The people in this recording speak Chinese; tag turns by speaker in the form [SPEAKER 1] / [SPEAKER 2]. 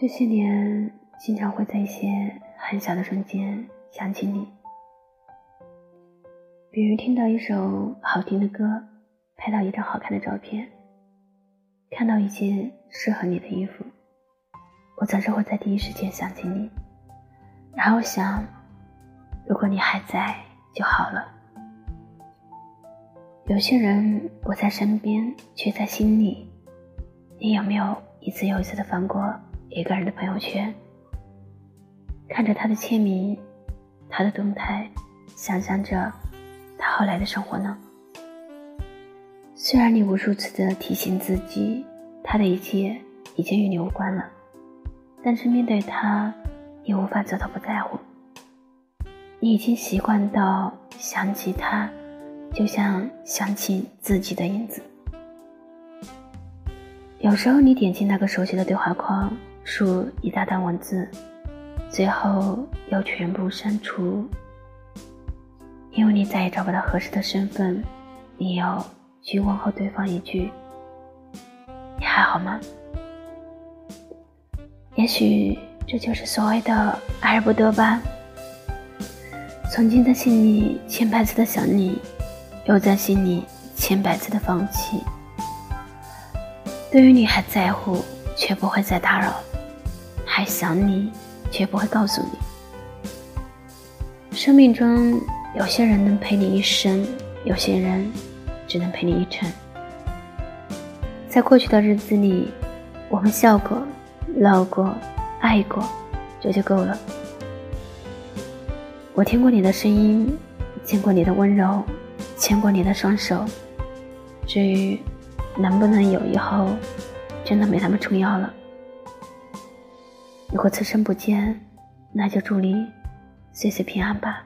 [SPEAKER 1] 这些年，经常会在一些很小的瞬间想起你，比如听到一首好听的歌，拍到一张好看的照片，看到一件适合你的衣服，我总是会在第一时间想起你，然后想，如果你还在就好了。有些人不在身边，却在心里，你有没有一次又一次的翻过？一个人的朋友圈，看着他的签名，他的动态，想象着他后来的生活呢。虽然你无数次的提醒自己，他的一切已经与你无关了，但是面对他，你无法做到不在乎。你已经习惯到想起他，就像想起自己的影子。有时候你点击那个熟悉的对话框。输一大段文字，最后又全部删除，因为你再也找不到合适的身份，你要去问候对方一句：“你还好吗？”也许这就是所谓的爱而不得吧。曾经在心里千百次的想你，又在心里千百次的放弃。对于你还在乎，却不会再打扰。还想你，却不会告诉你。生命中有些人能陪你一生，有些人只能陪你一程。在过去的日子里，我们笑过、闹过、爱过，这就够了。我听过你的声音，见过你的温柔，牵过你的双手。至于能不能有以后，真的没那么重要了。如果此生不见，那就祝你岁岁平安吧。